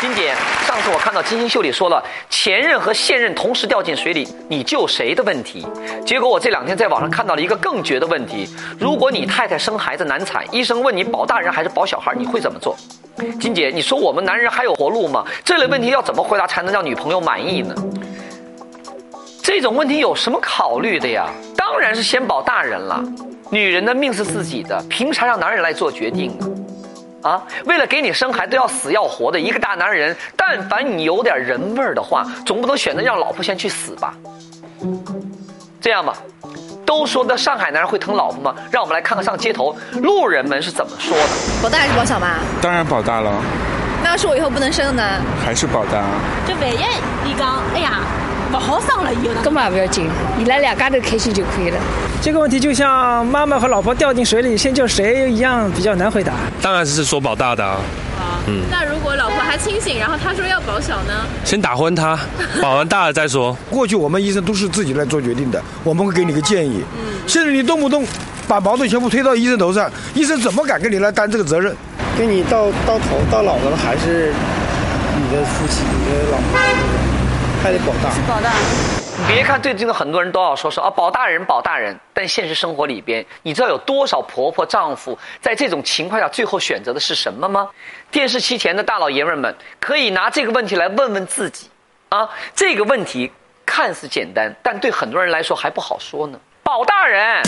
金姐，上次我看到金星秀里说了，前任和现任同时掉进水里，你救谁的问题？结果我这两天在网上看到了一个更绝的问题：如果你太太生孩子难产，医生问你保大人还是保小孩，你会怎么做？金姐，你说我们男人还有活路吗？这类问题要怎么回答才能让女朋友满意呢？这种问题有什么考虑的呀？当然是先保大人了。女人的命是自己的，凭啥让男人来做决定呢？啊，为了给你生孩子要死要活的一个大男人，但凡你有点人味儿的话，总不能选择让老婆先去死吧？这样吧，都说的上海男人会疼老婆吗？让我们来看看上街头路人们是怎么说的。保大还是保小妈？当然保大了，那要是我以后不能生呢？还是保大。就万一你讲，哎呀，不好生了以后呢？根本也不要紧，伊拉两家头开心就可以了。这个问题就像妈妈和老婆掉进水里，先救谁一样，比较难回答。当然是说保大的啊，嗯。那如果老婆还清醒，然后他说要保小呢？先打昏他，保完大了再说。过去我们医生都是自己来做决定的，我们会给你个建议。嗯。现在你动不动把矛盾全部推到医生头上，医生怎么敢跟你来担这个责任？跟你到到头到老了还是你的夫妻，你的老婆，还得保大。是保大。你别看最近的很多人都要说说啊保大人保大人，但现实生活里边，你知道有多少婆婆丈夫在这种情况下最后选择的是什么吗？电视机前的大老爷们们可以拿这个问题来问问自己，啊，这个问题看似简单，但对很多人来说还不好说呢。保大人。